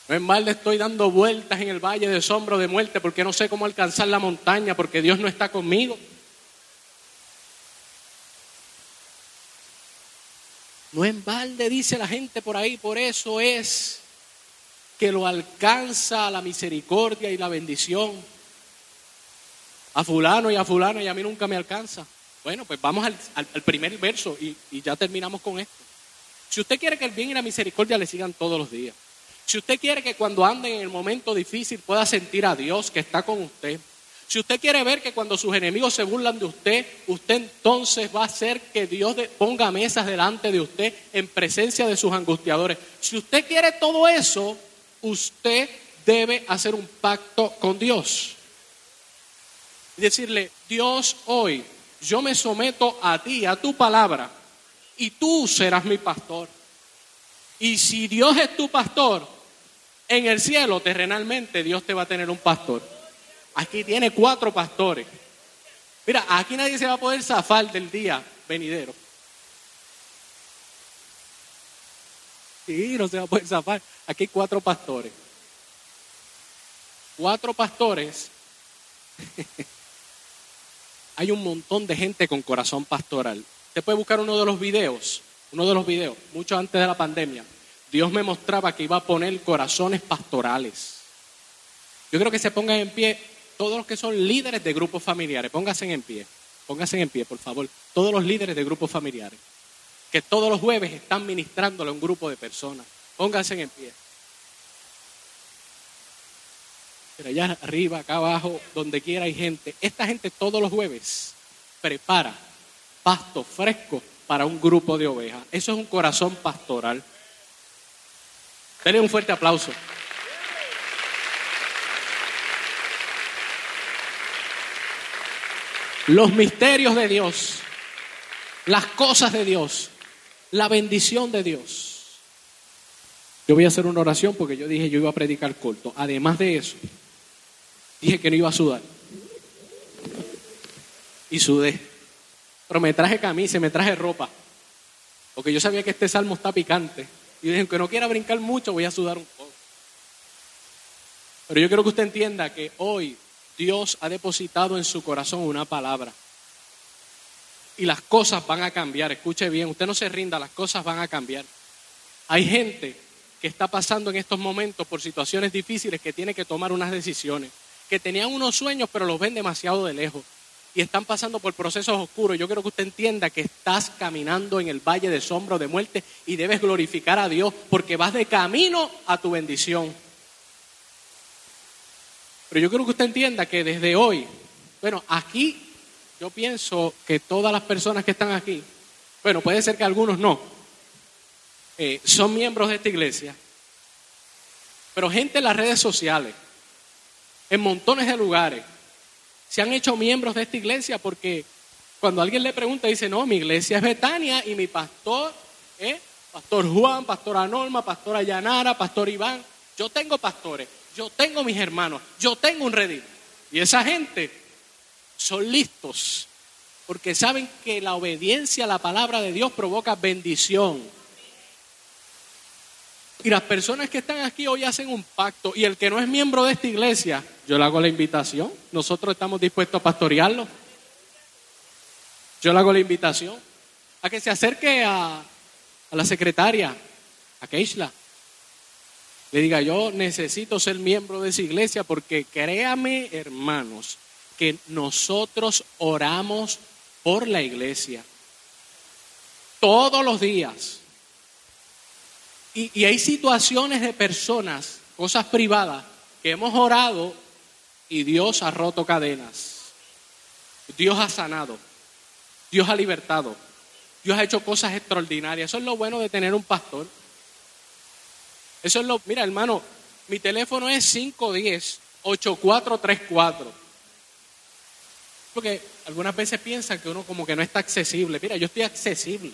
Speaker 2: En balde estoy dando vueltas en el valle de sombra de muerte porque no sé cómo alcanzar la montaña porque Dios no está conmigo. No en balde, dice la gente por ahí, por eso es que lo alcanza la misericordia y la bendición. A fulano y a fulano y a mí nunca me alcanza. Bueno, pues vamos al, primer verso y, y ya terminamos con esto. Si usted quiere que el bien y la misericordia le sigan todos los días, si usted quiere que cuando ande en el momento difícil pueda sentir a Dios que está con usted, si usted quiere ver que cuando sus enemigos se burlan de usted, usted entonces va a hacer que Dios ponga mesas delante de usted en presencia de sus angustiadores. Si usted quiere todo eso, usted debe hacer un pacto con Dios. Y decirle, Dios, hoy yo me someto a ti, a tu palabra, y tú serás mi pastor. Y si Dios es tu pastor, en el cielo, terrenalmente, Dios te va a tener un pastor. Aquí tiene cuatro pastores. Mira, aquí nadie se va a poder zafar del día venidero. Sí, no se va a poder zafar. Aquí hay cuatro pastores. Cuatro pastores. [laughs] hay un montón de gente con corazón pastoral. Usted puede buscar uno de los videos, uno de los videos, mucho antes de la pandemia. Dios me mostraba que iba a poner corazones pastorales. Yo creo que se pongan en pie todos los que son líderes de grupos familiares. Pónganse en pie, pónganse en pie, por favor. Todos los líderes de grupos familiares. Que todos los jueves están ministrándole a un grupo de personas. Pónganse en pie. Pero allá arriba, acá abajo, donde quiera hay gente. Esta gente todos los jueves prepara pasto fresco para un grupo de ovejas. Eso es un corazón pastoral. Denle un fuerte aplauso. Los misterios de Dios, las cosas de Dios, la bendición de Dios. Yo voy a hacer una oración porque yo dije yo iba a predicar corto. Además de eso, dije que no iba a sudar. Y sudé. Pero me traje camisa, me traje ropa. Porque yo sabía que este salmo está picante. Y dije, que no quiera brincar mucho, voy a sudar un poco. Pero yo quiero que usted entienda que hoy Dios ha depositado en su corazón una palabra. Y las cosas van a cambiar. Escuche bien, usted no se rinda, las cosas van a cambiar. Hay gente que está pasando en estos momentos por situaciones difíciles que tiene que tomar unas decisiones, que tenían unos sueños pero los ven demasiado de lejos y están pasando por procesos oscuros. Yo quiero que usted entienda que estás caminando en el valle de sombra de muerte y debes glorificar a Dios porque vas de camino a tu bendición. Pero yo quiero que usted entienda que desde hoy, bueno, aquí yo pienso que todas las personas que están aquí, bueno, puede ser que algunos no, eh, son miembros de esta iglesia, pero gente en las redes sociales, en montones de lugares, se han hecho miembros de esta iglesia porque cuando alguien le pregunta, dice, no, mi iglesia es Betania y mi pastor es Pastor Juan, Pastora Norma, Pastora Yanara, Pastor Iván. Yo tengo pastores, yo tengo mis hermanos, yo tengo un redil. Y esa gente son listos porque saben que la obediencia a la palabra de Dios provoca bendición. Y las personas que están aquí hoy hacen un pacto y el que no es miembro de esta iglesia, yo le hago la invitación. Nosotros estamos dispuestos a pastorearlo. Yo le hago la invitación a que se acerque a, a la secretaria, a Keishla. Le diga, yo necesito ser miembro de esa iglesia porque créame, hermanos, que nosotros oramos por la iglesia todos los días. Y, hay situaciones de personas, cosas privadas, que hemos orado y Dios ha roto cadenas. Dios ha sanado. Dios ha libertado. Dios ha hecho cosas extraordinarias. Eso es lo bueno de tener un pastor. Eso es lo, mira hermano, mi teléfono es 510-8434. Porque algunas veces piensan que uno como que no está accesible. Mira, yo estoy accesible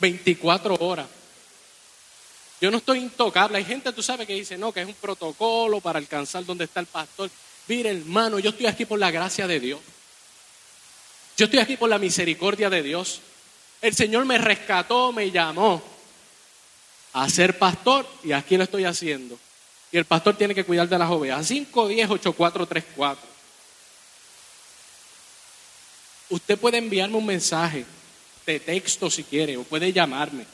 Speaker 2: 24 horas. Yo no estoy intocable. Hay gente, tú sabes, que dice, no, que es un protocolo para alcanzar donde está el pastor. Mire, hermano, yo estoy aquí por la gracia de Dios. Yo estoy aquí por la misericordia de Dios. El Señor me rescató, me llamó a ser pastor y aquí lo estoy haciendo. Y el pastor tiene que cuidar de las ovejas. 510 8434. Usted puede enviarme un mensaje de texto si quiere o puede llamarme.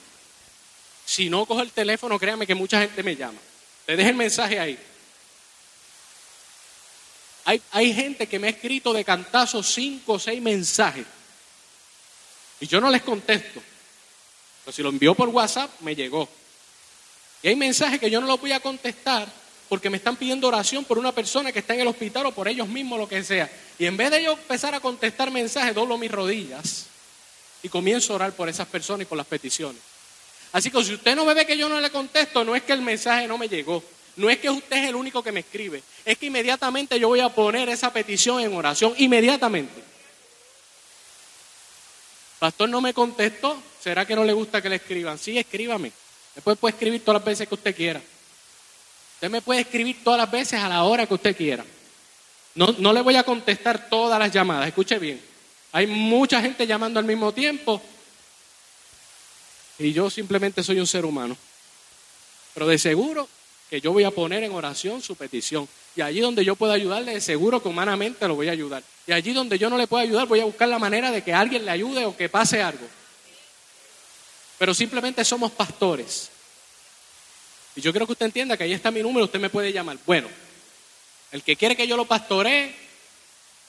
Speaker 2: Si no cojo el teléfono, créame que mucha gente me llama. Le deje el mensaje ahí. Hay, hay gente que me ha escrito de cantazo cinco o seis mensajes. Y yo no les contesto. Pero si lo envió por WhatsApp, me llegó. Y hay mensajes que yo no los voy a contestar porque me están pidiendo oración por una persona que está en el hospital o por ellos mismos, lo que sea. Y en vez de yo empezar a contestar mensajes, doblo mis rodillas y comienzo a orar por esas personas y por las peticiones. Así que si usted no me ve que yo no le contesto, no es que el mensaje no me llegó. No es que usted es el único que me escribe, es que inmediatamente yo voy a poner esa petición en oración, inmediatamente. Pastor no me contestó, ¿será que no le gusta que le escriban? Sí, escríbame. Después puede escribir todas las veces que usted quiera. Usted me puede escribir todas las veces a la hora que usted quiera. No, no le voy a contestar todas las llamadas, escuche bien. Hay mucha gente llamando al mismo tiempo y yo simplemente soy un ser humano. Pero de seguro que yo voy a poner en oración su petición. Y allí donde yo pueda ayudarle, de seguro que humanamente lo voy a ayudar. Y allí donde yo no le pueda ayudar, voy a buscar la manera de que alguien le ayude o que pase algo. Pero simplemente somos pastores. Y yo quiero que usted entienda que ahí está mi número, usted me puede llamar. Bueno, el que quiere que yo lo pastoree,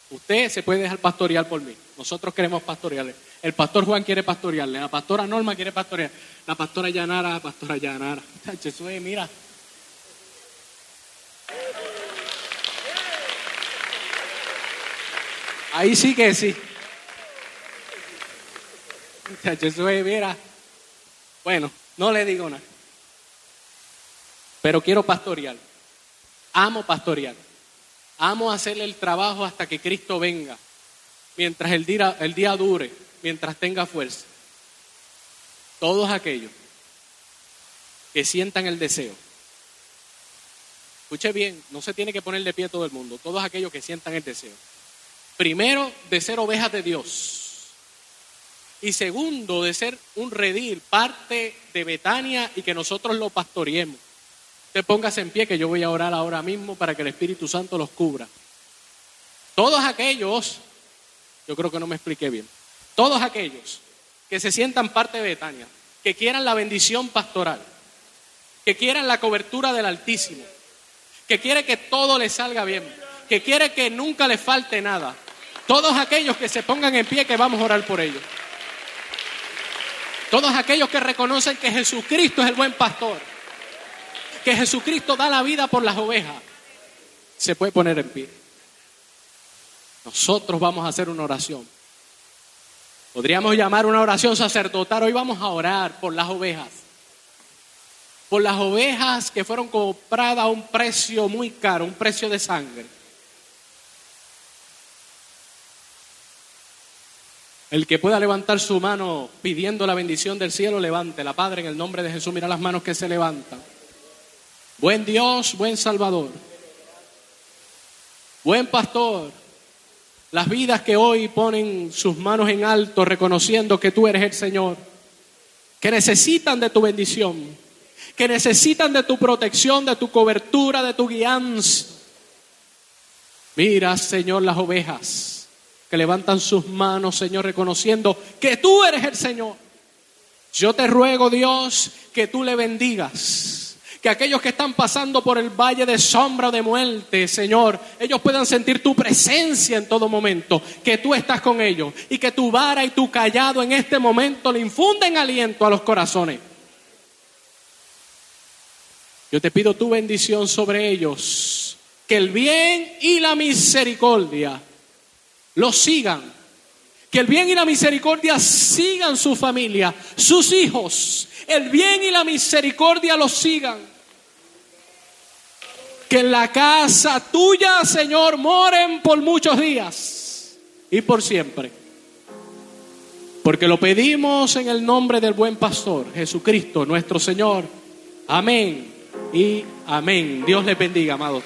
Speaker 2: usted se puede dejar pastorear por mí. Nosotros queremos pastorearle. El pastor Juan quiere pastorearle, la pastora Norma quiere pastorear, la pastora Yanara, la pastora Yanara. Jesús, mira. Ahí sí que sí. Jesús, mira. Bueno, no le digo nada. Pero quiero pastorear. Amo pastorear. Amo hacerle el trabajo hasta que Cristo venga. Mientras el día, el día dure mientras tenga fuerza. Todos aquellos que sientan el deseo. Escuche bien, no se tiene que poner de pie todo el mundo, todos aquellos que sientan el deseo. Primero, de ser ovejas de Dios. Y segundo, de ser un redil, parte de Betania y que nosotros lo pastoreemos. Usted póngase en pie que yo voy a orar ahora mismo para que el Espíritu Santo los cubra. Todos aquellos, yo creo que no me expliqué bien, todos aquellos que se sientan parte de Betania, que quieran la bendición pastoral, que quieran la cobertura del Altísimo, que quiere que todo les salga bien, que quiere que nunca le falte nada. Todos aquellos que se pongan en pie, que vamos a orar por ellos. Todos aquellos que reconocen que Jesucristo es el buen pastor, que Jesucristo da la vida por las ovejas, se puede poner en pie. Nosotros vamos a hacer una oración. Podríamos llamar una oración sacerdotal. Hoy vamos a orar por las ovejas. Por las ovejas que fueron compradas a un precio muy caro, un precio de sangre. El que pueda levantar su mano pidiendo la bendición del cielo, levante la Padre en el nombre de Jesús. Mira las manos que se levantan. Buen Dios, buen Salvador. Buen pastor las vidas que hoy ponen sus manos en alto reconociendo que tú eres el Señor, que necesitan de tu bendición, que necesitan de tu protección, de tu cobertura, de tu guianza. Mira, Señor, las ovejas que levantan sus manos, Señor, reconociendo que tú eres el Señor. Yo te ruego, Dios, que tú le bendigas que aquellos que están pasando por el valle de sombra o de muerte, Señor, ellos puedan sentir tu presencia en todo momento, que tú estás con ellos y que tu vara y tu callado en este momento le infunden aliento a los corazones. Yo te pido tu bendición sobre ellos, que el bien y la misericordia los sigan que el bien y la misericordia sigan su familia, sus hijos. El bien y la misericordia los sigan. Que en la casa tuya, Señor, moren por muchos días y por siempre. Porque lo pedimos en el nombre del buen pastor, Jesucristo, nuestro Señor. Amén y amén. Dios le bendiga, amados.